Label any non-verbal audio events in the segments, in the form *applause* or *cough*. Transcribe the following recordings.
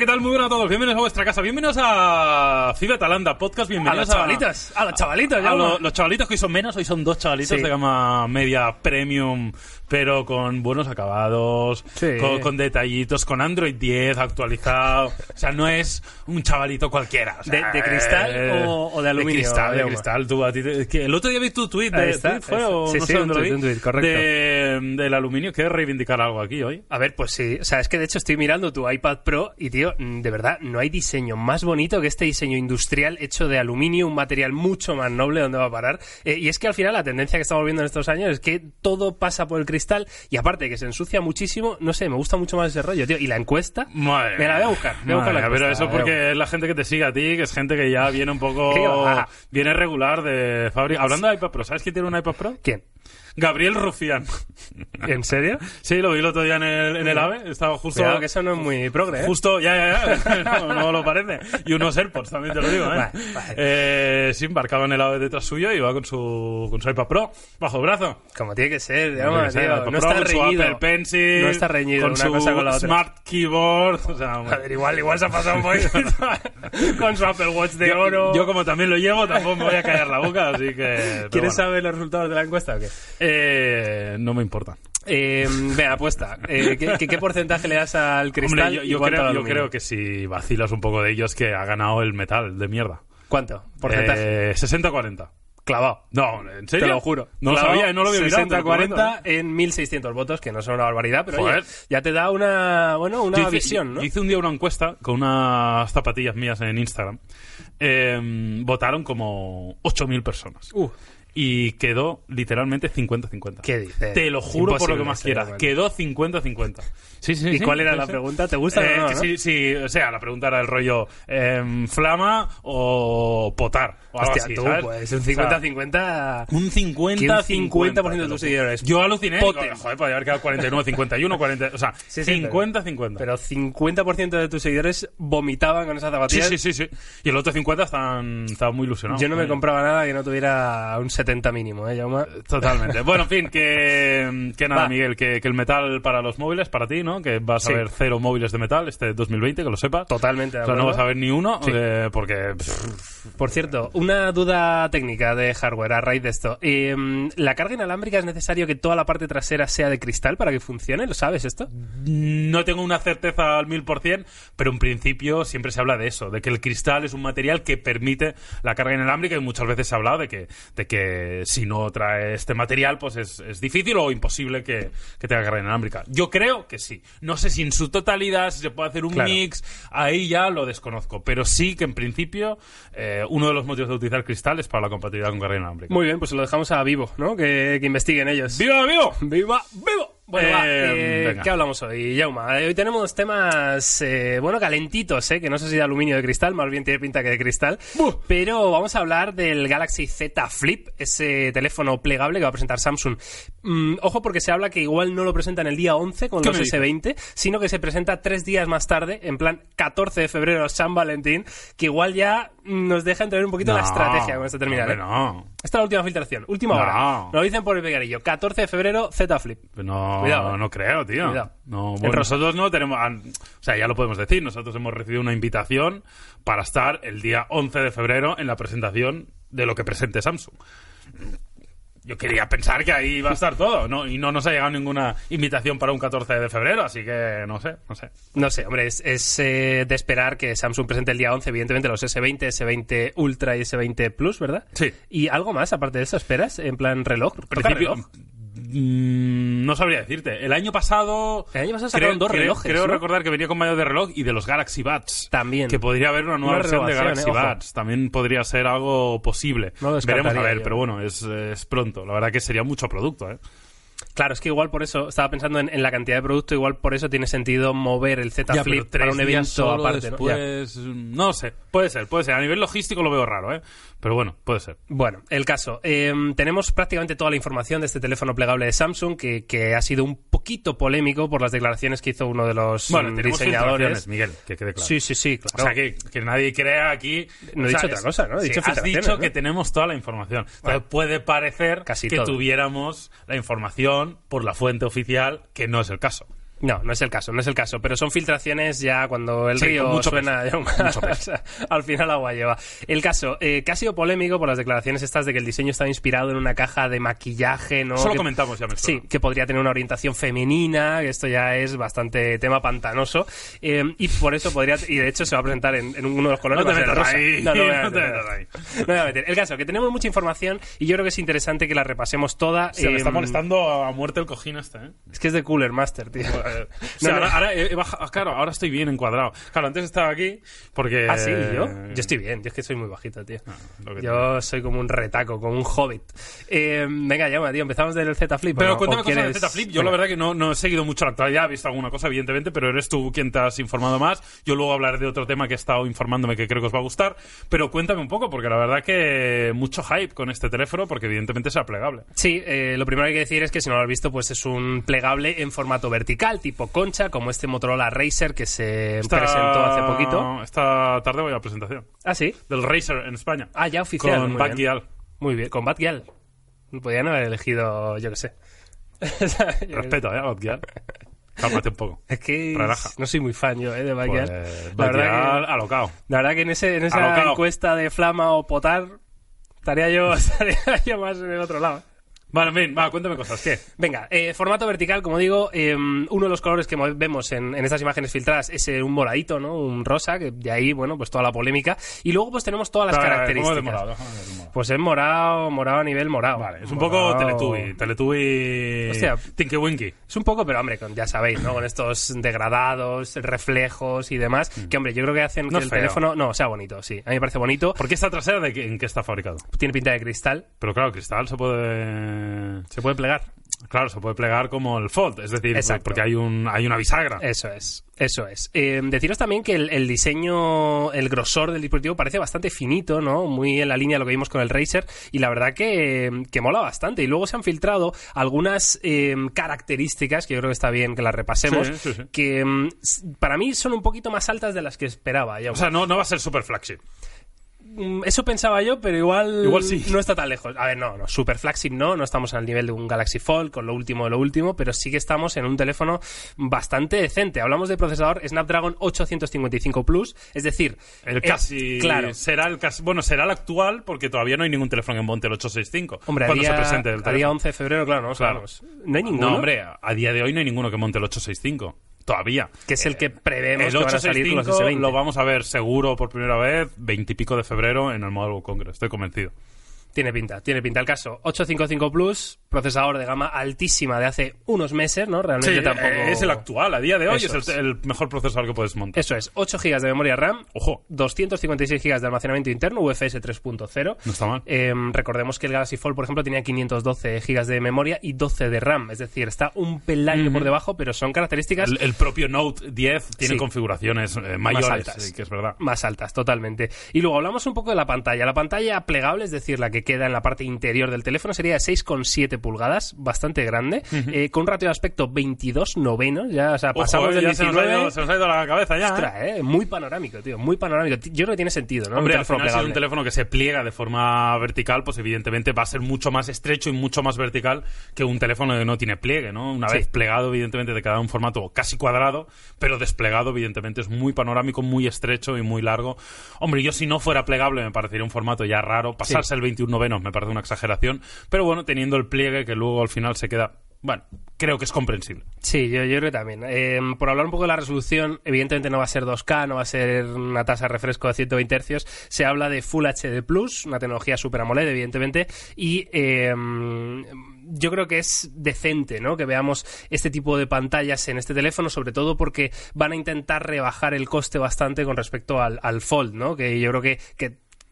¿qué tal? Muy buenas a todos. Bienvenidos a vuestra casa. Bienvenidos a Cibe Talanda Podcast. A Bienvenidos a los chavalitos, A, ya, lo- ¿no? los chavalitos que hoy son menos, hoy son dos chavalitos Sí. de gama media premium, pero con buenos acabados, Sí. con, con detallitos, con Android 10 actualizado. O sea, no es un chavalito cualquiera. o sea, ¿De- de cristal eh, o- o de aluminio, De cristal, de cristal. Tú, a ti te- es que el otro día vi tu tweet, de, está, tweet, ¿fue? o Sí, no sé un dónde lo tuit, vi, un tuit, correcto. de- del aluminio. ¿Quieres reivindicar algo aquí hoy? A ver, pues sí. O sea, es que de hecho estoy mirando tu iPad Pro y, tío, de verdad, no hay diseño más bonito que este diseño industrial hecho de aluminio, un material mucho más noble donde va a parar. Eh, y es que al final la tendencia que estamos viendo en estos años es que todo pasa por el cristal y aparte que se ensucia muchísimo, no sé, me gusta mucho más ese rollo, tío. Y la encuesta, Madre me la voy a buscar. Voy a buscar la pero eso porque es la gente que te sigue a ti, que es gente que ya viene un poco... *laughs* Viene regular de fábrica. Hablando de iPad Pro, ¿sabes quién tiene un iPad Pro? ¿Quién? Gabriel Rufián. *laughs* ¿En serio? Sí, lo vi el otro día en el, en el AVE. Estaba justo... Cuidado que eso no es muy progre, ¿eh? Justo, ya, ya, ya, *laughs* no, no lo parece. Y unos AirPods, también te lo digo, ¿eh? Vale, vale. Eh, sí, embarcaba en el AVE detrás suyo y iba con su, con su iPad Pro, bajo el brazo. Como tiene que ser, digamos, no está reñido. Apple Pencil, No está reñido con una su cosa con la otra. Smart Keyboard, o sea, hombre. Joder, igual, igual se ha pasado un poquito *laughs* con su Apple Watch de yo, oro. yo como también lo llevo, tampoco me voy a callar la boca, así que... ¿Quieres bueno. saber los resultados de la encuesta o qué? Eh, no me importa. Eh, venga, apuesta. Eh, ¿qué, qué, qué porcentaje le das al cristal? Hombre, yo, yo creo, yo creo que si vacilas un poco de ellos que ha ganado el metal de mierda. ¿Cuánto? Porcentaje. Eh, 60-40. Clavado. No, ¿en serio? Te lo juro. No lo Clavado, sabía, no lo había mirado. te lo prometo, 60-40 ¿eh? en 1600 votos, que no son una barbaridad, pero oye, ya te da una, bueno, una hice- visión, ¿no? hice un día una encuesta con unas zapatillas mías en Instagram. Eh, votaron como 8.000 personas. Uh, Y quedó literalmente 50-50. ¿Qué dices? Te lo juro por lo que más quieras. Quedó 50-50. Sí, sí, ¿Y sí, cuál era sí, la sí. pregunta? ¿Te gusta Eh, o no, que no? Sí, sí, o sea, la pregunta era el rollo em, flama o potar. O algo Hostia, así, tú, ¿sabes? pues un O sea, 50-50... un 50 que un 50% de tus seguidores Yo aluciné. digo, Joder, podría haber quedado 49, 51, 40. O sea, Sí, sí, 50, 50. Pero 50% de tus seguidores vomitaban con esas sí, zapatillas. sí, sí, sí. Y el otro 50 están, estaban muy ilusionados. Yo no me compraba nada que no tuviera un 70 mínimo, ¿eh, Jaume? Totalmente. *laughs* Bueno, en fin, que, que nada, Va. Miguel, que, que el metal para los móviles, para ti, ¿no? Que vas Sí. a ver cero móviles de metal este 2020, que lo sepas. Totalmente de O sea, no vas a ver ni uno, Sí. eh, porque... Por cierto, una duda técnica de hardware a raíz de esto. Eh, ¿La carga inalámbrica es necesario que toda la parte trasera sea de cristal para que funcione? ¿Lo sabes esto? No tengo una certeza al mil por cien, pero en principio siempre se habla de eso, de que el cristal es un material que permite la carga inalámbrica y muchas veces se ha hablado de que, de que si no trae este material, pues es, es difícil o imposible que, que tenga carga inalámbrica. Yo creo que sí. No sé si en su totalidad, si se puede hacer un Claro. mix, ahí ya lo desconozco, pero sí que en principio eh, uno de los motivos de utilizar cristal es para la compatibilidad con carga inalámbrica. Muy bien, pues lo dejamos a vivo, ¿no? Que, que investiguen ellos. ¡Viva, vivo! ¡Viva! ¡Vivo! Bueno, va, Eh, eh. ¿qué hablamos hoy, Jauma? Eh, Hoy tenemos temas, eh, bueno, calentitos, ¿eh? Que no sé si de aluminio o de cristal, más bien tiene pinta que de cristal. Pero vamos a hablar del Galaxy Z Flip, ese teléfono plegable que va a presentar Samsung. Mm, ojo porque se habla que igual no lo presentan el día 11 con ¿Qué los me dices? S20, sino que se presenta tres días más tarde, en plan 14 de febrero, San Valentín, que igual ya nos deja entender un poquito la estrategia con este terminal. no. Esta es la última filtración, última No. hora. Nos lo dicen por el pegarillo. 14 de febrero, Z Flip. No, Cuidado, eh. no creo, tío. Cuidado. No, bueno, nosotros no tenemos. ah, O sea, ya lo podemos decir. Nosotros hemos recibido una invitación para estar el día 11 de febrero en la presentación de lo que presente Samsung. Yo quería pensar que ahí iba a estar todo, ¿no? Y no nos ha llegado ninguna invitación para un 14 de febrero, así que no sé, no sé. No sé, hombre, es, es, eh, de esperar que Samsung presente el día 11, evidentemente, los S20, S20 Ultra y S20 Plus, ¿verdad? Sí. ¿Y algo más aparte de eso esperas? En plan reloj. En ¿Toca principio, reloj? Mm, no sabría decirte. El año pasado. El año pasado sacaron dos relojes, Creo ¿no? recordar que venía con mayor de reloj y de los Galaxy Buds. También. Que podría haber una nueva Una versión de Galaxy eh. Buds. También podría ser algo posible. No Veremos a ver, yo. pero bueno, es, es pronto. La verdad que sería mucho producto, ¿eh? Claro, es que igual por eso, estaba pensando en, en la cantidad de producto, igual por eso tiene sentido mover el Z Ya, Flip para un evento aparte. después, ¿no? sé, puede ser, puede ser. A nivel logístico lo veo raro, ¿eh? Pero bueno, puede ser. Bueno, el caso. Eh, tenemos prácticamente toda la información de este teléfono plegable de Samsung, que, que ha sido un poquito polémico por las declaraciones que hizo uno de los Bueno, diseñadores. Miguel, que quede claro. Sí, sí, sí, claro. O sea, que, que nadie crea aquí... No he o sea, dicho otra cosa, ¿no? He sí, dicho has filtraciones, dicho ¿no? que tenemos toda la información. Entonces, Bueno, puede parecer casi que todo. tuviéramos la información por la fuente oficial, que no es el caso. No, no es el caso, no es el caso. Pero son filtraciones ya cuando el Sí, río suena. ya- *laughs* al final agua lleva. El caso, eh, que ha sido polémico por las declaraciones estas de que el diseño estaba inspirado en una caja de maquillaje, ¿no? Eso lo Que- comentamos ya, me Sí, que podría tener una orientación femenina, que esto ya es bastante tema pantanoso. eh, y por eso podría. Y de hecho se va a presentar en, en uno de los colores. No te metas rosa. ahí, No, no, voy a *laughs* no te metas ahí. No voy a meter. El caso, que tenemos mucha información y yo creo que es interesante que la repasemos toda. Se me está eh, molestando a muerte el cojín este, ¿eh? Es que es de Cooler Master, tío. *laughs* O sea, No, no. ahora, ahora he- he bajado- claro, ahora estoy bien encuadrado. Claro, antes estaba aquí porque... Ah, sí, ¿yo? Yo estoy bien, yo es que soy muy bajito, tío. Ah, Yo soy como un retaco, como un hobbit. Eh, venga, llama, tío, empezamos del Z Flip. ¿o Pero cuéntame ¿O cosas de quieres- Z Flip. Yo la verdad que no, no he seguido mucho la actualidad, he visto alguna cosa, evidentemente, pero eres tú quien te has informado más. Yo luego hablaré de otro tema que he estado informándome que creo que os va a gustar. Pero cuéntame un poco, porque la verdad que mucho hype con este teléfono, porque evidentemente sea plegable. Sí, eh, lo primero que hay que decir es que si no lo has visto, pues es un plegable en formato vertical, tipo concha, como este Motorola Racer que se Esta- presentó hace poquito. Esta tarde voy a la presentación Ah, sí. del Racer en España. Ah, ya oficial. con. Gyal. Muy bien, con Bad Gyal. Podrían haber elegido, yo qué sé. *laughs* Respeto, ¿eh? Bad Gyal. Cálmate un poco. Es que Relaja. no soy muy fan yo eh, de Bad Pues. La verdad que- Gyal, alocado. La verdad que en, ese, en esa Alocao. encuesta de Flama o Potar estaría yo, *laughs* estaría yo más en el otro lado. Vale, bien, va, cuéntame cosas. ¿Qué? Venga, eh, formato vertical, como digo, eh, uno de los colores que mo- vemos en, en estas imágenes filtradas es eh, un moradito, ¿no? Un rosa, que de ahí, bueno, pues toda la polémica. Y luego pues tenemos todas las ¿Cómo características. de morado? Pues es morado, morado a nivel morado. Vale, es un Morado- poco Teletubby. Teletubby. Hostia. Tinky Winky. Es un poco, pero hombre, con, ya sabéis, ¿no? Con estos degradados, reflejos y demás, que hombre, yo creo que hacen Mm. No que es el feo. teléfono, no, sea bonito, sí. A mí me parece bonito. ¿Por qué esta trasera de qué- en qué está fabricado? Tiene pinta de cristal. Pero claro, cristal se puede. Se puede plegar. Claro, se puede plegar como el Fold, es decir, Exacto. porque hay, un, hay una bisagra. Eso es, eso es. Eh, deciros también que el, el diseño, el grosor del dispositivo parece bastante finito, ¿no? Muy en la línea de lo que vimos con el Razer y la verdad que, que mola bastante. Y luego se han filtrado algunas eh, características que yo creo que está bien que las repasemos, Sí, sí, sí. que mm, para mí son un poquito más altas de las que esperaba. Ya, O sea, no, no va a ser super flagship. Mm, Eso pensaba yo, pero igual, Igual sí. no está tan lejos. A ver, no, no, super flagship no, no estamos al nivel de un Galaxy Fold con lo último de lo último, pero sí que estamos en un teléfono bastante decente. Hablamos de procesador Snapdragon 855 Plus, es decir, El eh, casi. claro. Será el casi. Bueno, será el actual porque todavía no hay ningún teléfono que monte el 865. Hombre, cuando día, se presente el a día teléfono. 11 de febrero, claro, no Claro. No hay ninguno. No, hombre, a día de hoy no hay ninguno que monte el 865. Todavía. que es el que prevemos El que van a salir con los 865 S20. lo vamos a ver seguro por primera vez, veintipico de febrero en el Mobile World Congress. Estoy convencido. Tiene pinta, tiene pinta. El caso 855 Plus, procesador de gama altísima de hace unos meses, ¿no? Realmente Sí, tampoco... eh, es el actual. A día de hoy Eso es el, mejor procesador que puedes montar. Eso es, 8 GB de memoria RAM, Ojo, 256 GB de almacenamiento interno, UFS 3.0. no está mal. Eh, recordemos que el Galaxy Fold, por ejemplo, tenía 512 GB de memoria y 12 de RAM. Es decir, está un peldaño por debajo, pero son características El, el propio Note 10 tiene Sí. configuraciones eh, mayores, altas. sí, que es verdad. más altas, totalmente. Y luego hablamos un poco de la pantalla. La pantalla plegable, es decir, la que queda en la parte interior del teléfono, sería de 6,7 pulgadas, bastante grande, eh, con un ratio de aspecto 22 novenos. Ya, o sea, Ojo, pasamos eh, del ya se nos, ha 19... ido, se nos ha ido la cabeza ya. ¿eh? Ostras, eh, muy panorámico, tío, muy panorámico. Yo creo que tiene sentido, ¿no? Hombre, al final, si es un teléfono que se pliega de forma vertical, pues evidentemente va a ser mucho más estrecho y mucho más vertical que un teléfono que no tiene pliegue, ¿no? Una Sí. vez plegado, evidentemente te queda un formato casi cuadrado, pero desplegado, evidentemente, es muy panorámico, muy estrecho y muy largo. Hombre, yo si no fuera plegable me parecería un formato ya raro. Pasarse el 21 novenos me parece una exageración, pero bueno, teniendo el pliegue que luego al final se queda... Bueno, creo que es comprensible. Sí, yo, yo creo que también. Eh, por hablar un poco de la resolución, evidentemente no va a ser 2K, no va a ser una tasa de refresco de 120 Hz. Se habla de Full HD Plus, una tecnología Super AMOLED, evidentemente, y eh, yo creo que es decente, ¿no? Que veamos este tipo de pantallas en este teléfono, sobre todo porque van a intentar rebajar el coste bastante con respecto al, al Fold, ¿no? Que yo creo que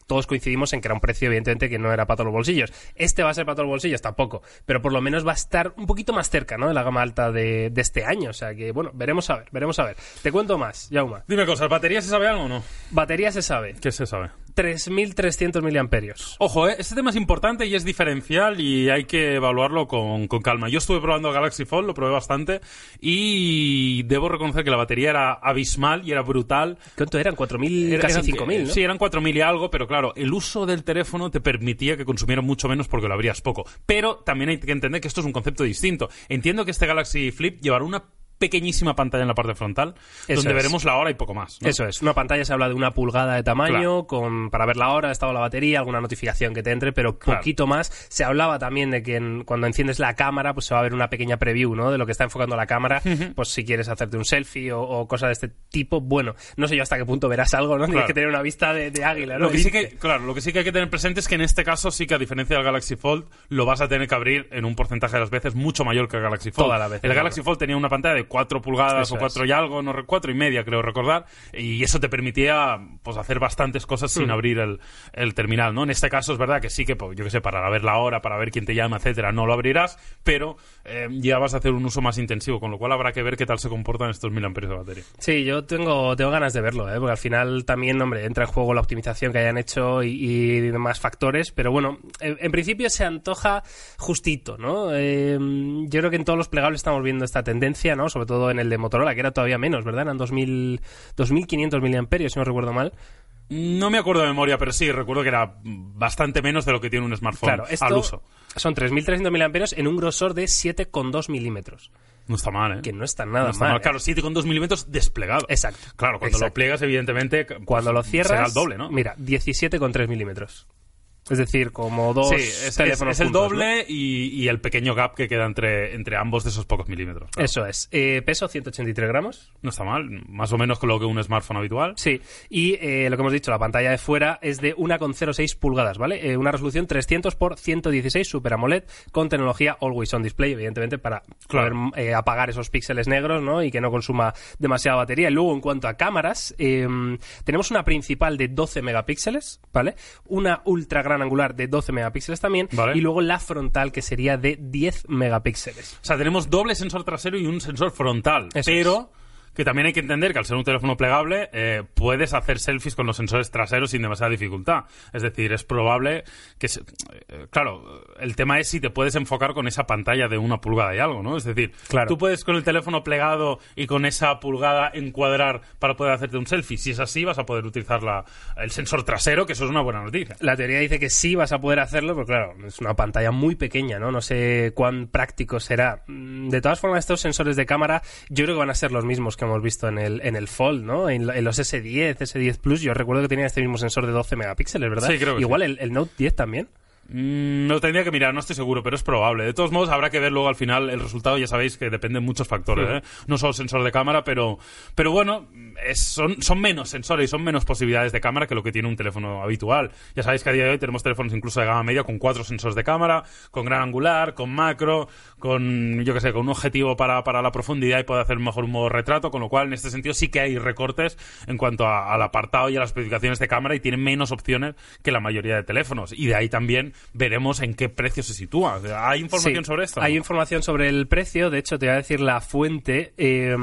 todos coincidimos en que era un precio, evidentemente, que no era para todos los bolsillos. Este va a ser para todos los bolsillos, tampoco. Pero por lo menos va a estar un poquito más cerca, ¿no? De la gama alta de, de este año. O sea que, bueno, veremos a ver, veremos a ver. Te cuento más, Jauma. Dime cosas, ¿batería se sabe algo o no? Batería se sabe. ¿Qué se sabe? 3.300 miliamperios. Ojo, ¿eh? este tema es importante y es diferencial y hay que evaluarlo con, con calma. Yo estuve probando Galaxy Fold, lo probé bastante y debo reconocer que la batería era abismal y era brutal. ¿Cuánto eran? 4.000, Era- casi eran- 5.000, ¿no? Sí, eran 4.000 y algo, pero claro, el uso del teléfono te permitía que consumiera mucho menos porque lo abrías poco. Pero también hay que entender que esto es un concepto distinto. Entiendo que este Galaxy Flip llevará una pequeñísima pantalla en la parte frontal, Eso donde es. veremos la hora y poco más. ¿no? Eso es, una pantalla se habla de una pulgada de tamaño Claro. con para ver la hora, estado la batería, alguna notificación que te entre, pero Claro. poquito más. Se hablaba también de que en- cuando enciendes la cámara, pues se va a ver una pequeña preview, ¿no? De lo que está enfocando la cámara, pues si quieres hacerte un selfie o, o cosas de este tipo, bueno, no sé yo hasta qué punto verás algo, ¿no? Tienes que tener una vista de, de águila, ¿no? Lo que sí que, claro, lo que sí que hay que tener presente es que en este caso sí que a diferencia del Galaxy Fold lo vas a tener que abrir en un porcentaje de las veces mucho mayor que el Galaxy Fold. Todas las veces, el. Galaxy Fold tenía una pantalla de 4 pulgadas Eso o 4 y algo, no re- cuatro y media creo recordar, y eso te permitía pues hacer bastantes cosas sin abrir el, el terminal, ¿no? En este caso es verdad que sí que, pues, yo que sé, para ver la hora, para ver quién te llama, etcétera, no lo abrirás, pero eh, ya vas a hacer un uso más intensivo, con lo cual habrá que ver qué tal se comportan estos 1000 amperios de batería. Sí, yo tengo, tengo ganas de verlo, ¿eh? porque al final también, hombre, entra en juego la optimización que hayan hecho y, y demás factores, pero bueno, en, en principio se antoja justito, ¿no? Eh, yo creo que en todos los plegables estamos viendo esta tendencia, ¿no? Sobre todo en el de Motorola, que era todavía menos, ¿verdad? Eran 2000, 2500 miliamperios, si no recuerdo mal. No me acuerdo de memoria, pero sí, recuerdo que era bastante menos de lo que tiene un smartphone Claro, esto al uso. son 3300 miliamperios en un grosor de 7,2 milímetros, No está mal, ¿eh? que no está nada No está mal. mal. ¿eh? Claro, 7,2 milímetros desplegado. Exacto. Claro, cuando lo pliegas, evidentemente. pues, Cuando lo cierras, Será el doble, ¿no? Mira, 17,3 milímetros. Es decir, como dos sí, es, es- teléfonos es el juntos, ¿no? doble y, y el pequeño gap que queda entre, entre ambos de esos pocos milímetros. claro. Eso es. Eh, peso 183 gramos. No está mal, más o menos con lo que un smartphone habitual. Sí. Y eh, lo que hemos dicho, la pantalla de fuera es de 1,06 pulgadas, ¿vale? Eh, una resolución 300 por 116 Super AMOLED con tecnología Always On Display, evidentemente, para Claro. poder apagar esos píxeles negros, ¿no? Y que no consuma demasiada batería. Y luego, en cuanto a cámaras, eh, tenemos una principal de 12 megapíxeles, ¿vale? Una ultra gran angular de 12 megapíxeles también. Vale. Y luego la frontal, que sería de 10 megapíxeles. O sea, tenemos doble sensor trasero y un sensor frontal. Eso pero que también hay que entender que al ser un teléfono plegable eh, puedes hacer selfies con los sensores traseros sin demasiada dificultad. Es decir, es probable que... se- eh, claro, el tema es si te puedes enfocar con esa pantalla de una pulgada y algo, ¿no? Es decir, Claro. tú puedes con el teléfono plegado y con esa pulgada encuadrar para poder hacerte un selfie. Si es así, vas a poder utilizar la, el sensor trasero, que eso es una buena noticia. La teoría dice que sí vas a poder hacerlo, pero claro, es una pantalla muy pequeña, ¿no? No sé cuán práctico será. Mm, De todas formas, estos sensores de cámara yo creo que van a ser los mismos que hemos visto en el, en el Fold, ¿no? En, en los S10, S10 Plus, yo recuerdo que tenían este mismo sensor de 12 megapíxeles, ¿verdad? Sí, creo que Igual sí. el, el Note 10 también. Mm, lo tendría que mirar, no estoy seguro, pero es probable. De todos modos, habrá que ver luego al final el resultado. Ya sabéis que dependen muchos factores, Sí. ¿eh? No solo sensor de cámara, pero, pero bueno, es- son, son menos sensores y son menos posibilidades de cámara que lo que tiene un teléfono habitual. Ya sabéis que a día de hoy tenemos teléfonos incluso de gama media con cuatro sensores de cámara, con gran angular, con macro, con, yo que sé, con un objetivo para, para la profundidad y puede hacer mejor un modo retrato, con lo cual en este sentido sí que hay recortes en cuanto a- al apartado y a las especificaciones de cámara y tiene menos opciones que la mayoría de teléfonos. Y de ahí también veremos en qué precio se sitúa. ¿Hay información Sí, sobre esto? Hay información sobre el precio, de hecho te voy a decir la fuente, eh,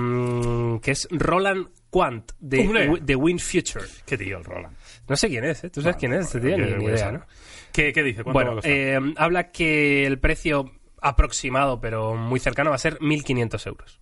que es Roland Quant, de, de Wind Future. ¿Qué tío, el Roland? No sé quién es, ¿eh? ¿Tú sabes quién es este tío? Ni, idea. ¿Qué, qué dice? ¿Cuánto va a Bueno, eh, habla que el precio aproximado, pero muy cercano, va a ser 1.500 euros.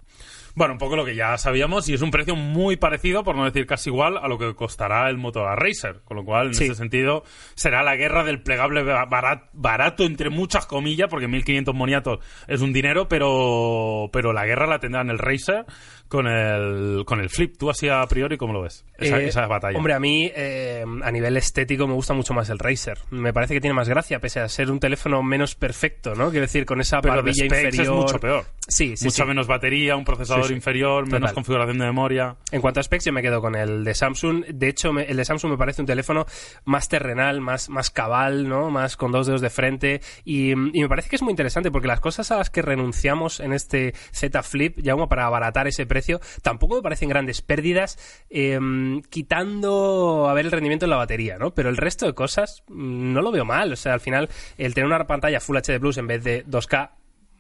Bueno, un poco lo que ya sabíamos y es un precio muy parecido, por no decir casi igual, a lo que costará el Motorola Racer. Con lo cual, en Sí. ese sentido, será la guerra del plegable ba- barat- barato, entre muchas comillas, porque 1.500 moniatos es un dinero, pero, pero la guerra la tendrán el Racer con el, con el Flip. ¿Tú así a priori cómo lo ves? Esa, Eh, esa batalla. Hombre, a mí, eh, a nivel estético, me gusta mucho más el Razer. Me parece que tiene más gracia, pese a ser un teléfono menos perfecto, ¿no? Quiero decir, con esa pero barbilla inferior. es mucho peor. Sí, sí, Mucha sí. menos batería, un procesador Sí. inferior, menos Total. configuración de memoria. En cuanto a specs, yo me quedo con el de Samsung. De hecho, me- el de Samsung me parece un teléfono más terrenal, más, más cabal, ¿no? Más con dos dedos de frente. Y, y me parece que es muy interesante porque las cosas a las que renunciamos en este Z Flip, ya como para abaratar ese precio, tampoco me parecen grandes pérdidas, eh, quitando a ver el rendimiento en la batería, ¿no? Pero el resto de cosas mm, no lo veo mal. O sea, al final, el tener una pantalla Full HD Plus en vez de 2K.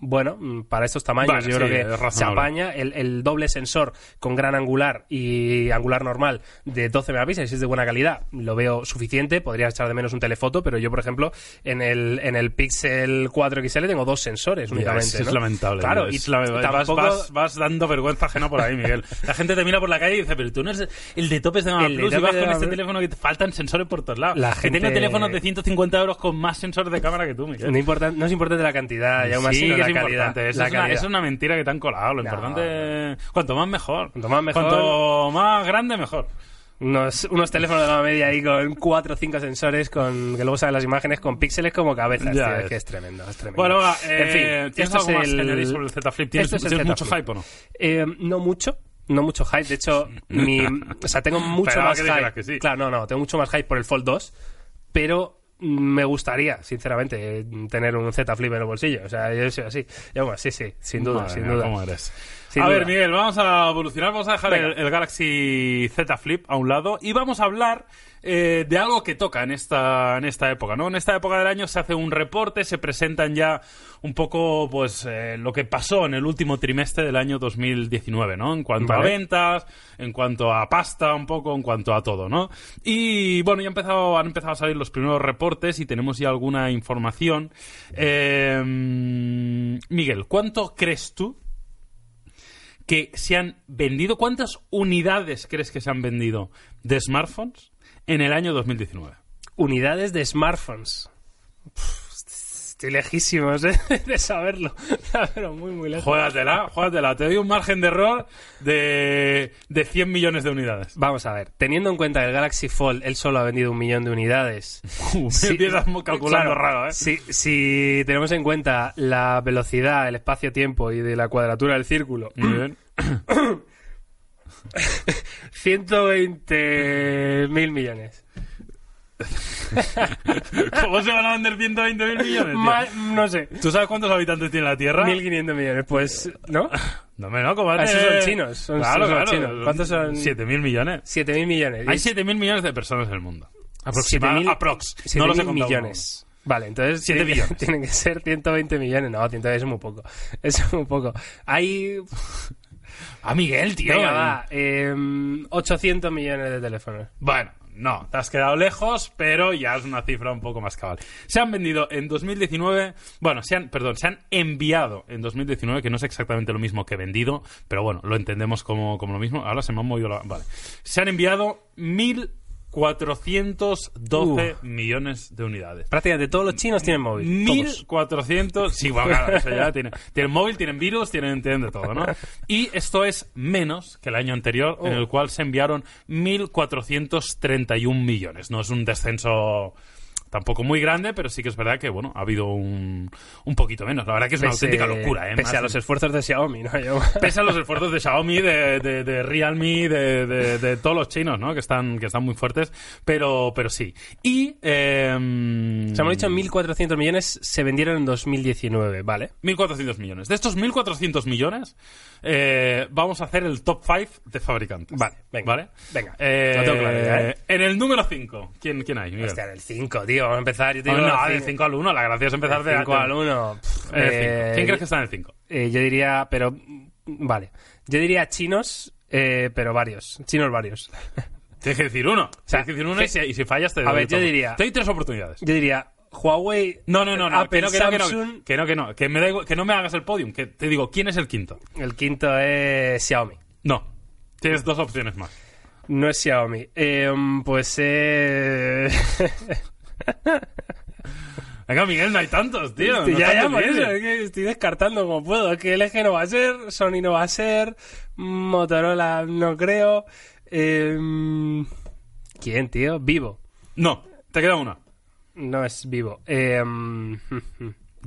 Bueno, mm, para estos tamaños Vale, yo sí, creo que se apaña el, el doble sensor con gran angular y angular normal de 12 megapíxeles si es de buena calidad lo veo suficiente podría echar de menos un telefoto pero yo por ejemplo en el en el Pixel 4 XL tengo dos sensores únicamente es, es lamentable. claro y la- tampoco vas- vas dando vergüenza ajena por ahí, Miguel. *laughs* La gente te mira por la calle y dice, pero tú no eres el de topes de gama El de plus y vas con este plus. teléfono que te faltan sensores por todos lados. La Que gente- tengo teléfonos de 150 euros con más sensores de cámara que tú, Miguel. no, importa- no es importante la cantidad y aún Sí, así no que la es es la es, una, es mentira que te han colado. Lo No, importante. Cuanto más mejor. Cuanto más mejor. Cuanto más grande, mejor. Unos, unos teléfonos de gama media ahí con cuatro o cinco sensores con que luego salen las imágenes con píxeles como cabezas. Tío, es. es que es tremendo, es tremendo. Bueno, va, en fin, eh, ¿tienes esto algo es más el- sobre el Z Flip? ¿Tienes, es tienes mucho hype o no? Eh, no mucho, no mucho hype. De hecho, mi, o sea, tengo mucho más que hype. que sí. Claro, no, no, tengo mucho más hype por el Fold 2, pero me gustaría, sinceramente, eh, tener un Z Flip en el bolsillo. O sea, yo soy así. Yo, bueno, sí, sí, sin duda, Madre sin mía, duda. ¿Cómo eres? Sin a duda. ver, Miguel, vamos a evolucionar. Vamos a dejar el, el Galaxy Z Flip a un lado y vamos a hablar eh, de algo que toca en esta, en esta época, ¿no? En esta época del año se hace un reporte, se presentan ya un poco, pues, eh, lo que pasó en el último trimestre del año 2019, ¿no? En cuanto a ventas, en cuanto a pasta, un poco, en cuanto a todo, ¿no? Y bueno, ya ha empezado, han empezado a salir los primeros reportes y tenemos ya alguna información. Eh, Miguel, ¿cuánto crees tú que se han vendido? ¿Cuántas unidades crees que se han vendido de smartphones en el año 2019? Unidades de smartphones. Pff, Estoy lejísimos ¿eh? *laughs* de saberlo. *laughs* Pero muy, muy lejos. Juégatela, juégatela. Te doy un margen de error de, de 100 millones de unidades. Vamos a ver, teniendo en cuenta que el Galaxy Fold él solo ha vendido un millón de unidades. *laughs* Uh, Sí, empiezas calculando claro, raro, ¿eh? Si, si tenemos en cuenta la velocidad, el espacio-tiempo y de la cuadratura del círculo, Muy bien. *coughs* *coughs* 120 mil millones. *laughs* ¿Cómo se van a vender 120 mil millones? Ma- no sé, ¿Tú sabes cuántos habitantes tiene la Tierra? 1500 millones. Pues, ¿no? No, me no, Ah, esos son chinos, son- claro, son claro. chinos. ¿Cuántos son? 7 mil millones. 7 mil millones. Hay 7 mil millones de personas en el mundo. 7.000 Aproximadamente. Aprox. 7.000 No los he millones. Vale, entonces Siete tiene- billones. *laughs* tienen que ser 120 millones. No, 120 es muy poco. Es muy poco. Hay. uno. Ah, Miguel, tío. Venga, eh. va. em, 800 millones de teléfonos. Bueno, no, te has quedado lejos, pero ya es una cifra un poco más cabal. Se han vendido en 2019, bueno, se han, perdón, se han enviado en 2019, que no es exactamente lo mismo que vendido, pero bueno, lo entendemos como, como lo mismo. Ahora se me han movido la... Vale. Se han enviado 1.412 millones de unidades. Prácticamente todos los chinos tienen móvil. Todos. 1400. Sí, bueno, claro, eso ya tiene. Tienen móvil, tienen virus, tienen, tienen de todo, ¿no? Y esto es menos que el año anterior, en Oh. el cual se enviaron 1431 millones. No es un descenso tampoco muy grande, pero sí que es verdad que, bueno, ha habido un, un poquito menos. La verdad que es una Pese- auténtica locura, ¿eh? Pese Más- a los esfuerzos de Xiaomi, ¿no? Yo- *laughs* Pese a los esfuerzos de Xiaomi, de, de, de Realme, de, de- de todos los chinos, ¿no? Que están, que están muy fuertes, pero, pero sí. Y... Eh, O sea, hemos dicho 1.400 millones se vendieron en 2019, ¿vale? 1.400 millones. De estos 1.400 millones, eh, vamos a hacer el top 5 de fabricantes. Vale, venga. ¿Vale? Venga, Eh, tengo claro ya, ¿eh? En el número 5, ¿quién, ¿quién hay? Miguel? Hostia, en el 5, tío. Vamos a empezar. Yo te no, digo no, el del 5 al 1. La gracia es empezar de 5 al 1. ¿Quién crees que está en el 5? Eh, yo diría, pero vale. Yo diría chinos, eh, pero varios. Chinos varios. *laughs* Tienes que decir uno. sea, Tienes que decir uno y, si, y si fallas te A doy ver, yo todo. diría- Te doy tres oportunidades. Yo diría Huawei, No, no, no, no. Apple, que, no, que, no, que, no, Samsung. que no, que no. Que, me da igual- que no me hagas el podium. Que te digo, ¿quién es el quinto? El quinto es Xiaomi. No. Tienes dos opciones más. No es Xiaomi. Eh, pues eh... *laughs* Venga, Miguel, no hay tantos, tío. No ya, ya, por eso, es que estoy descartando como puedo. Es que LG no va a ser, Sony no va a ser, Motorola no creo. Eh, ¿Quién, tío? Vivo. No, te queda una. No es Vivo. *laughs* Eh,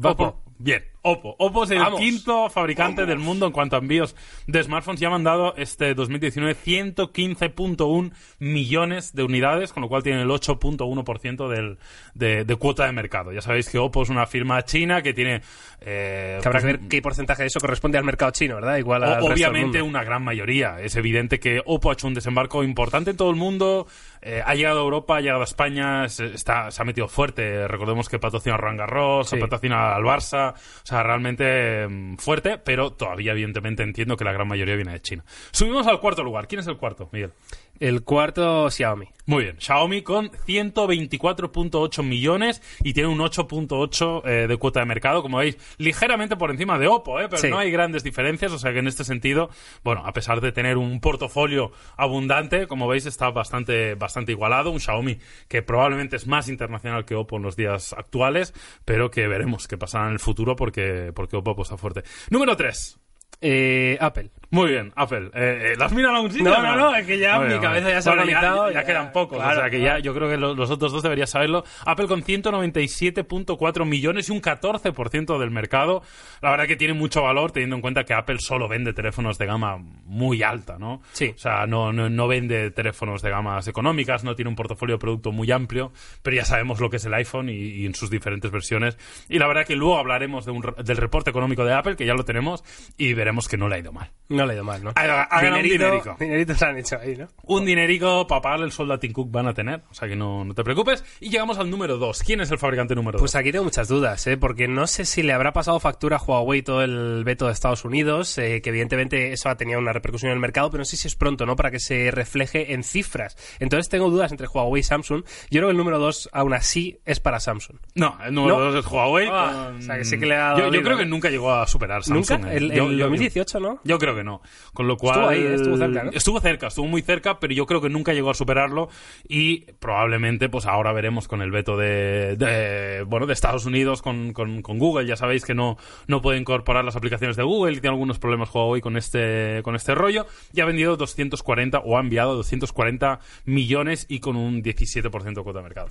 Oppo. Bien, Oppo. Oppo es el Vamos. quinto fabricante del mundo en cuanto a envíos de smartphones y ha mandado este 2019 115.1 millones de unidades, con lo cual tiene el 8.1% del- de, de cuota de mercado. Ya sabéis que Oppo es una firma china que tiene... eh, que habrá que ver qué porcentaje de eso corresponde al mercado chino, ¿verdad? Igual al O- resto del obviamente mundo. una gran mayoría. Es evidente que Oppo ha hecho un desembarco importante en todo el mundo. Eh, ha llegado a Europa, ha llegado a España, se, está, se ha metido fuerte. Recordemos que patrocina a Roland Garros, Sí. patrocina al Barça. O sea, realmente mm, fuerte, pero todavía evidentemente entiendo que la gran mayoría viene de China. Subimos al cuarto lugar. ¿Quién es el cuarto, Miguel? El cuarto, Xiaomi. Muy bien, Xiaomi con 124.8 millones y tiene un 8.8 eh, de cuota de mercado, como veis, ligeramente por encima de Oppo, ¿eh? pero Sí. no hay grandes diferencias, o sea que en este sentido, bueno, a pesar de tener un portafolio abundante, como veis está bastante, bastante igualado, un Xiaomi que probablemente es más internacional que Oppo en los días actuales, pero que veremos qué pasará en el futuro porque porque, Oppo apuesta fuerte. Número 3. Eh, Apple. Muy bien, Apple. Eh, eh, ¿Las miran a un sitio? No, no, no, es que ya mi cabeza ya se ha Bueno, organizado, Ya, ya- quedan pocos, claro, o sea que ya yo creo que lo- los otros dos deberías saberlo. Apple con 197.4 millones y un 14% del mercado. La verdad que tiene mucho valor teniendo en cuenta que Apple solo vende teléfonos de gama muy alta, ¿no? Sí. O sea, no, no, no vende teléfonos de gamas económicas, no tiene un portafolio de producto muy amplio, pero ya sabemos lo que es el iPhone y, y en sus diferentes versiones. Y la verdad que luego hablaremos de un re- del reporte económico de Apple, que ya lo tenemos, y veremos que no le ha ido mal. No le he ido mal, ¿no? Ha- ha ganado un dinerico. dinerito se han hecho ahí, ¿no? Un dinerico para pagarle el sueldo a Tim Cook van a tener, o sea que no, no te preocupes. Y llegamos al número 2. ¿Quién es el fabricante número 2? Pues aquí tengo muchas dudas, ¿eh? porque no sé si le habrá pasado factura a Huawei todo el veto de Estados Unidos, eh, que evidentemente eso ha tenido una repercusión en el mercado, pero no sé si es pronto, ¿no? Para que se refleje en cifras. Entonces tengo dudas entre Huawei y Samsung. Yo creo que el número 2 aún así es para Samsung. no, el número ¿No? 2 es Huawei. Ah, con- o sea, que sí que le ha yo, yo creo que nunca llegó a superar Samsung. ¿Nunca? ¿eh? El, Yo- el yo- 2018, ¿no? Yo creo que no. Con lo cual. Estuvo ahí, ¿eh? estuvo cerca, ¿no? Estuvo cerca, estuvo muy cerca, pero yo creo que nunca llegó a superarlo. Y probablemente, pues ahora veremos con el veto de. de, bueno, de Estados Unidos con, con- con Google. Ya sabéis que no, no puede incorporar las aplicaciones de Google y tiene algunos problemas Huawei con este, con este rollo. Y ha vendido 240 o ha enviado 240 millones y con un 17% de cuota de mercado.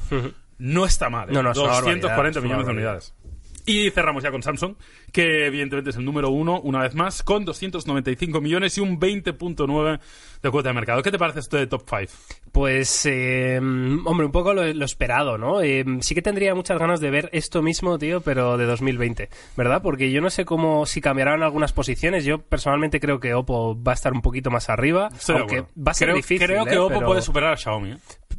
No está mal, ¿eh? No, no, es una 240 barbaridad, es una millones de unidades. Y cerramos ya con Samsung, que evidentemente es el número uno, una vez más, con 295 millones y un 20.9 de cuota de mercado. ¿Qué te parece esto de Top 5? Pues, eh, hombre, un poco lo, lo esperado, ¿no? Eh, sí que tendría muchas ganas de ver esto mismo, tío, pero de 2020, ¿verdad? Porque yo no sé cómo, si cambiarán algunas posiciones. Yo personalmente creo que Oppo va a estar un poquito más arriba, Estoy aunque va a ser creo, difícil. Creo que ¿eh? Oppo Pero- puede superar a Xiaomi.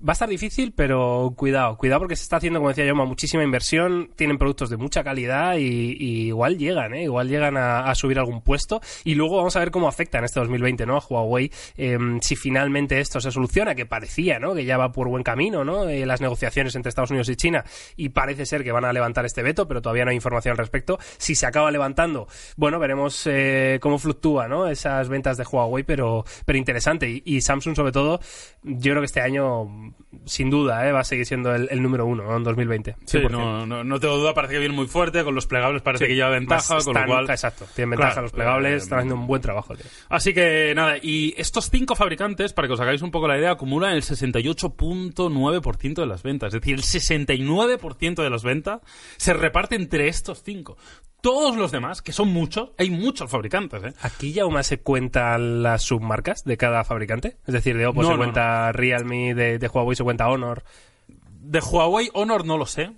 Va a estar difícil, pero cuidado, cuidado porque se está haciendo, como decía yo, muchísima inversión, tienen productos de mucha calidad y, igual llegan, ¿eh? igual llegan a, subir algún puesto y luego vamos a ver cómo afecta en este 2020 ¿no? a Huawei eh, si finalmente esto se soluciona, que parecía ¿no? que ya va por buen camino ¿no? Eh, las negociaciones entre Estados Unidos y China y parece ser que van a levantar este veto, pero todavía no hay información al respecto. Si se acaba levantando, bueno, veremos eh, cómo fluctúa ¿no? esas ventas de Huawei, pero, pero interesante y Samsung sobre todo, yo creo que este año sin duda, ¿eh? va a seguir siendo el, el número uno ¿no? en 2020. Sí, 100%. no, no, no tengo duda, parece que viene muy fuerte, con los plegables parece Sí. que lleva ventaja, con lo cual... Exacto, tienen ventaja Claro, los plegables, eh, están haciendo un buen trabajo. tío. Así que nada, y estos cinco fabricantes, para que os hagáis un poco la idea, acumulan el 68.9% de las ventas. Es decir, el 69% de las ventas se reparte entre estos cinco. Todos los demás, que son muchos, hay muchos fabricantes, ¿eh? Aquí ya aún se cuentan las submarcas de cada fabricante. Es decir, de Oppo No, se no, cuenta Realme, de, de Huawei se cuenta Honor. De Huawei Honor no lo sé.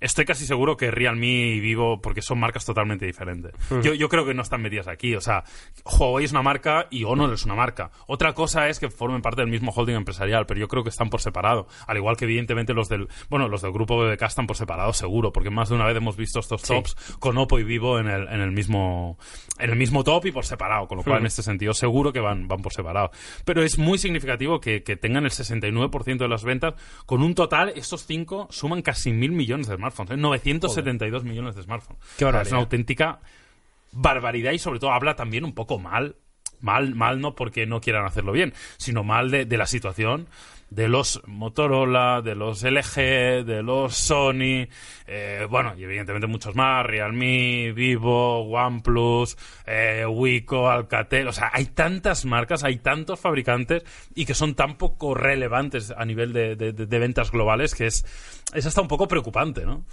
Estoy casi seguro que Realme y Vivo, porque son marcas totalmente diferentes. Yo, yo creo que no están metidas aquí. O sea, Huawei es una marca y Honor es una marca. Otra cosa es que formen parte del mismo holding empresarial, pero yo creo que están por separado. Al igual que evidentemente los del, bueno, los del grupo BBK están por separado, seguro, porque más de una vez hemos visto estos Sí. tops con Oppo y Vivo en el, en el mismo, en el mismo top y por separado. Con lo cual, en este sentido, seguro que van, van por separado. Pero es muy significativo que, que tengan el 69% de las ventas. Con un total, estos cinco suman casi mil millones de smartphones. ¿eh? 972 millones de smartphones. Qué O sea, es una auténtica barbaridad y sobre todo habla también un poco mal. Mal, mal no porque no quieran hacerlo bien, sino mal de, de la situación de los Motorola, de los LG, de los Sony, eh, bueno, y evidentemente muchos más, Realme, Vivo, OnePlus, eh, Wiko, Alcatel, o sea, hay tantas marcas, hay tantos fabricantes y que son tan poco relevantes a nivel de- de- de ventas globales que es, es hasta un poco preocupante, ¿no?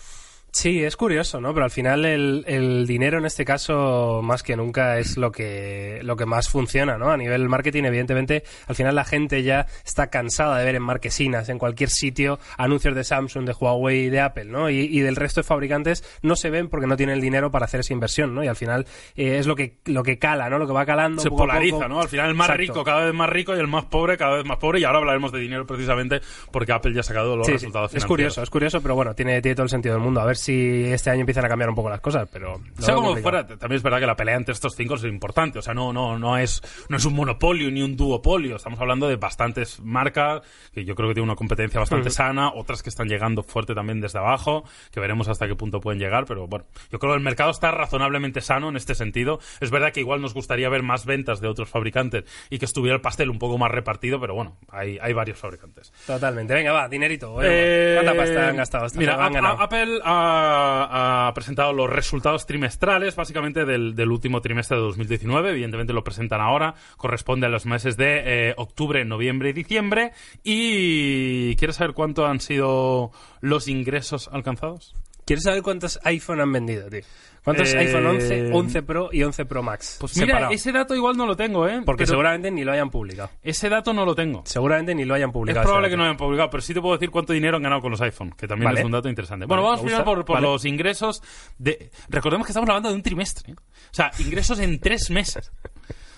Sí, es curioso, ¿no? Pero al final el, el dinero en este caso, más que nunca, es lo que, lo que más funciona, ¿no? A nivel marketing, evidentemente, al final la gente ya está cansada de ver en marquesinas, en cualquier sitio, anuncios de Samsung, de Huawei, de Apple, ¿no? Y, y del resto de fabricantes no se ven porque no tienen el dinero para hacer esa inversión, ¿no? Y al final eh, es lo que, lo que cala, ¿no? Lo que va calando. se poco a polariza, poco. ¿no? Al final el más Exacto. rico cada vez más rico y el más pobre cada vez más pobre y ahora hablaremos de dinero precisamente porque Apple ya ha sacado los Sí, sí, resultados es curioso, es curioso, pero bueno, tiene, tiene todo el sentido del mundo. A ver si este año empiezan a cambiar un poco las cosas, pero... lo Sea como fuera, también es verdad que la pelea entre estos cinco es importante. O sea, no, no, no es, no es un monopolio ni un duopolio. Estamos hablando de bastantes marcas que yo creo que tienen una competencia bastante sana, otras que están llegando fuerte también desde abajo, que veremos hasta qué punto pueden llegar. Pero bueno, yo creo que el mercado está razonablemente sano en este sentido. Es verdad que igual nos gustaría ver más ventas de otros fabricantes y que estuviera el pastel un poco más repartido, pero bueno, hay, hay varios fabricantes. Totalmente. Venga, va, dinerito. Eh, ¿Cuánta pasta han gastado? Hasta Mira, han Apple ha ha, presentado los resultados trimestrales, básicamente del, último trimestre de 2019. Evidentemente lo presentan ahora. Corresponde a los meses de eh, octubre, noviembre y diciembre. ¿Y quieres saber cuánto han sido los ingresos alcanzados? ¿Quieres saber cuántos iPhone han vendido, tío? ¿Cuántos Eh, iPhone 11, 11 Pro y 11 Pro Max? Pues mira, separado? ese dato igual no lo tengo, ¿eh? Porque Pero seguramente ni lo hayan publicado. Ese dato no lo tengo. Seguramente ni lo hayan Es publicado. probable ese que no dato. hayan publicado, pero sí te puedo decir cuánto dinero han ganado con los iPhone, que también Vale. es un dato interesante. Vale, Bueno, vamos me primero por, por Vale. los ingresos de... Recordemos que estamos hablando de un trimestre. ¿eh? O sea, ingresos en tres meses.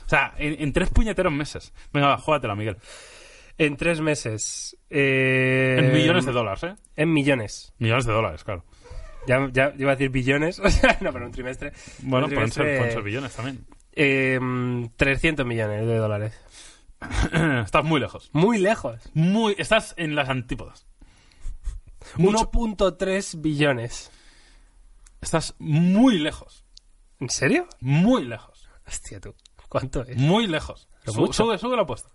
O sea, en, en tres puñeteros meses. Venga, va, júgatela, Miguel. En tres meses. eh, En millones de dólares, ¿eh? En millones. Millones de dólares, claro. Ya, ya iba a decir billones. *laughs* no, pero un trimestre. Bueno, Un pueden ser, trimestre, pueden ser billones también. eh, 300 millones de dólares. *clears throat* estás muy lejos. Muy lejos. Muy... Estás en las antípodas. Mucho. 1.3 billones. Estás muy lejos. ¿En serio? Muy lejos. Hostia, tú. ¿Cuánto es? Muy lejos. Sube, sube la apuesta.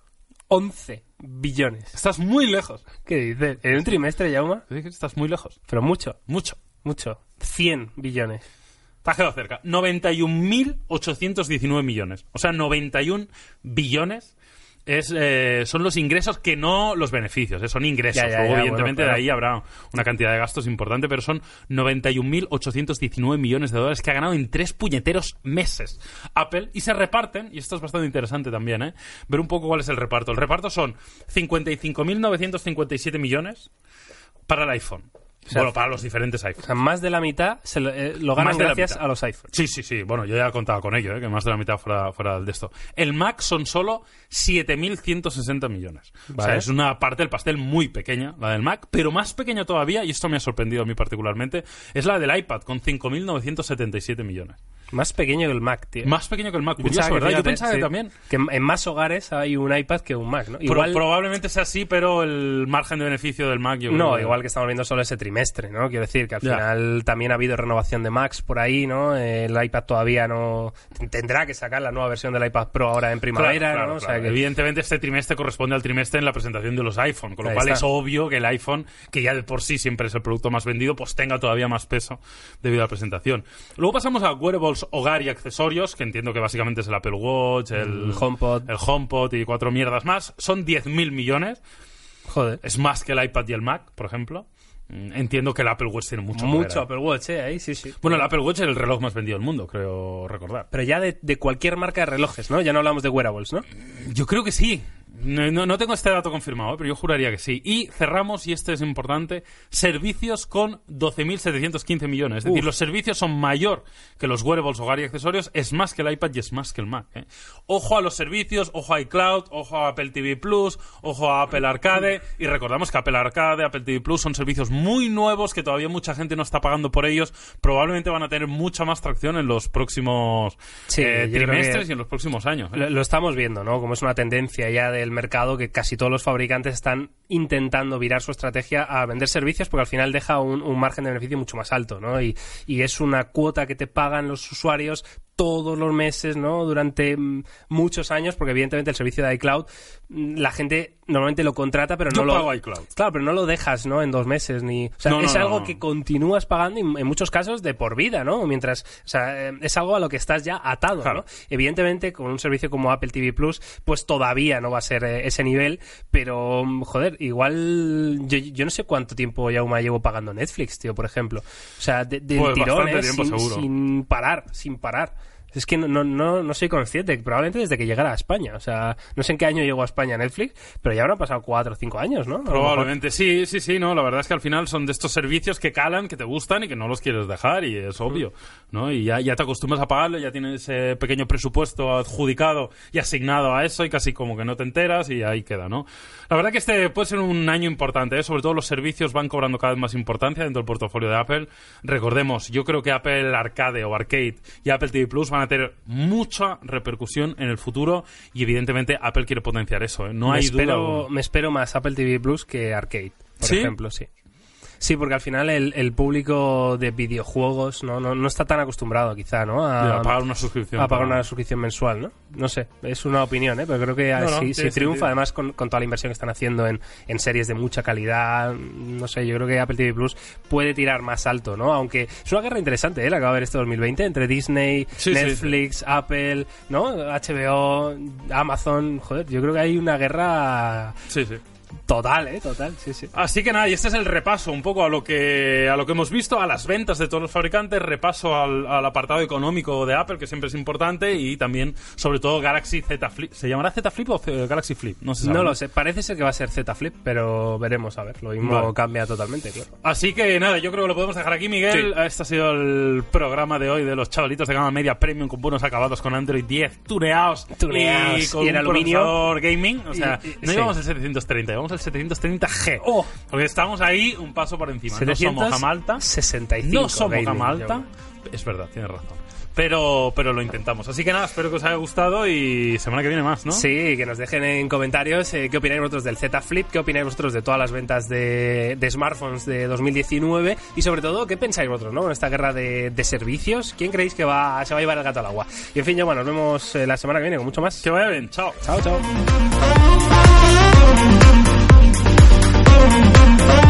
11 billones. Estás muy lejos. ¿Qué dices? ¿En un trimestre, Yauma? Estás muy lejos. Pero mucho, Mucho. Mucho. 100 billones. Te has quedado cerca. 91.819 millones. O sea, 91 billones es, eh, son los ingresos que no los beneficios. eh, son ingresos. Ya, ya, Luego, ya, evidentemente, bueno, de ahí habrá una cantidad de gastos importante, pero son 91.819 millones de dólares que ha ganado en tres puñeteros meses Apple y se reparten, y esto es bastante interesante también, ¿eh? ver un poco cuál es el reparto. El reparto son 55.957 millones para el iPhone. Sea, bueno, para los diferentes O iPhones. sea, más de la mitad se lo, eh, lo ganan gracias a los iPhones. Sí, sí, sí. Bueno, yo ya he contado con ello, ¿eh? que más de la mitad fuera, fuera de esto. El Mac son solo 7.160 millones. O sea, es una parte del pastel muy pequeña, la del Mac, pero más pequeña todavía, y esto me ha sorprendido a mí particularmente, es la del iPad, con 5.977 millones. Más pequeño que el Mac, tío. Más pequeño que el Mac. Curioso, pensaba que, ¿verdad? Yo pensaba que también. Que en- más hogares hay un iPad que un Mac, ¿no? Pro- Igual, probablemente sea así, pero el margen de beneficio del Mac yo creo no, que- igual que estamos viendo solo ese trimestre, ¿no? Quiero decir que al Ya. final también ha habido renovación de Macs por ahí, ¿no? Eh, El iPad todavía no... Tendrá que sacar la nueva versión del iPad Pro ahora en primavera, Claro, claro, ¿no? O sea claro. que- Evidentemente este trimestre corresponde al trimestre en la presentación de los iPhone, con lo Ahí cual está. es obvio que el iPhone, que ya de por sí siempre es el producto más vendido, pues tenga todavía más peso debido a la presentación. Luego pasamos a wearables, hogar y accesorios, que entiendo que básicamente es el Apple Watch, el, El HomePod. el HomePod y cuatro mierdas más. Son 10.000 millones. Joder. Es más que el iPad y el Mac, por ejemplo. Mm, Entiendo que el Apple Watch tiene mucho Mucho ahí. Apple Watch, ¿eh? Ahí sí, sí. Bueno, el Apple Watch es el reloj más vendido del mundo, creo recordar. Pero ya de, de cualquier marca de relojes, ¿no? Ya no hablamos de wearables, ¿no? Yo creo que sí. No, no- no tengo este dato confirmado, ¿eh? pero yo juraría que sí. Y cerramos, y este es importante, servicios con 12.715 millones. Es decir, los servicios son mayor que los wearables, hogar y accesorios, es más que el iPad y es más que el Mac. ¿eh? Ojo a los servicios, ojo a iCloud, ojo a Apple TV Plus, ojo a Apple Arcade. Y recordamos que Apple Arcade, Apple TV Plus son servicios muy nuevos que todavía mucha gente no está pagando por ellos. Probablemente van a tener mucha más tracción en los próximos Sí, eh, trimestres y en los próximos años. ¿eh? Lo, lo estamos viendo, ¿no? Como es una tendencia ya del mercado que casi todos los fabricantes están intentando virar su estrategia a vender servicios porque al final deja un, margen de beneficio mucho más alto, ¿no? Y es una cuota que te pagan los usuarios todos los meses, ¿no? Durante mm, muchos años, porque evidentemente el servicio de iCloud, mm, la gente normalmente lo contrata, pero Yo no pago lo... iCloud. Claro, pero no lo dejas, ¿no? En dos meses, ni... O sea, No, es no, algo no. que continúas pagando y en muchos casos de por vida, ¿no? Mientras... O sea, eh, es algo a lo que estás ya atado, Claro. ¿no? Evidentemente, con un servicio como Apple TV Plus, pues todavía no va a ser eh, ese nivel, pero, mm, joder, igual yo, yo no sé cuánto tiempo ya llevo pagando Netflix, tío, por ejemplo. O sea, de, del Pues bastante ¿eh? tiempo, sin, sin parar, sin parar. Es que no, no, no, soy consciente, probablemente desde que llegara a España. O sea, no sé en qué año llegó a España Netflix, pero ya habrán pasado cuatro o cinco años, ¿no? Probablemente sí, sí, sí, no, la verdad es que al final son de estos servicios que calan, que te gustan y que no los quieres dejar y es obvio, ¿no? Y ya, ya te acostumbras a pagarlo, ya tienes ese pequeño presupuesto adjudicado y asignado a eso y casi como que no te enteras y ahí queda, ¿no? La verdad que este puede ser un año importante, ¿eh? sobre todo los servicios van cobrando cada vez más importancia dentro del portafolio de Apple. Recordemos, yo creo que Apple Arcade o Arcade y Apple TV Plus van a tener mucha repercusión en el futuro y evidentemente Apple quiere potenciar eso, ¿eh? No me, hay duda espero, me espero más Apple TV Plus que Arcade, por ¿Sí? ejemplo, sí. Sí, porque al final el, el público de videojuegos ¿no? No, no está tan acostumbrado quizá, ¿no? A, a pagar una suscripción. a pagar para- una suscripción mensual, ¿no? No sé, es una opinión, ¿eh? Pero creo que No, no, si, triunfa, además con, con toda la inversión que están haciendo en, en series de mucha calidad, no sé, yo creo que Apple TV Plus puede tirar más alto, ¿no? Aunque es una guerra interesante, ¿eh? La que va a haber este 2020 entre Disney, Sí, sí, Netflix, Apple, ¿no? HBO, Amazon, joder, yo creo que hay una guerra Sí, sí. Total, ¿eh? Total, sí, sí. Así que nada, y este es el repaso un poco a lo que a lo que hemos visto, a las ventas de todos los fabricantes, repaso al, al apartado económico de Apple, que siempre es importante, y también, sobre todo, Galaxy Z Flip. ¿Se llamará Z Flip o C- Galaxy Flip? No se sabe. No lo sé, parece ser que va a ser Z Flip, pero veremos, a ver, lo mismo Vale. cambia totalmente, claro. Así que nada, yo creo que lo podemos dejar aquí, Miguel. Sí. Este ha sido el programa de hoy de los chavalitos de gama media premium con buenos acabados con Android 10 tuneados, Tuneados. y con Y un aluminio. gaming. O sea, Y- y- no sí. llevamos el 730, llevamos el 730G. Oh. Porque estamos ahí un paso por encima. No somos gama alta. 65 No somos. Es verdad, tienes razón. Pero, pero lo intentamos. Así que nada, espero que os haya gustado y semana que viene más, ¿no? Sí, que nos dejen en comentarios eh, qué opináis vosotros del Z Flip, qué opináis vosotros de todas las ventas de, de smartphones de 2019 y sobre todo qué pensáis vosotros, ¿no? Con esta guerra de, de servicios, ¿quién creéis que va, se va a llevar el gato al agua? Y en fin, ya bueno, nos vemos eh, la semana que viene con mucho más. Que vaya bien, chao. Chao, chao. oh boom, boom.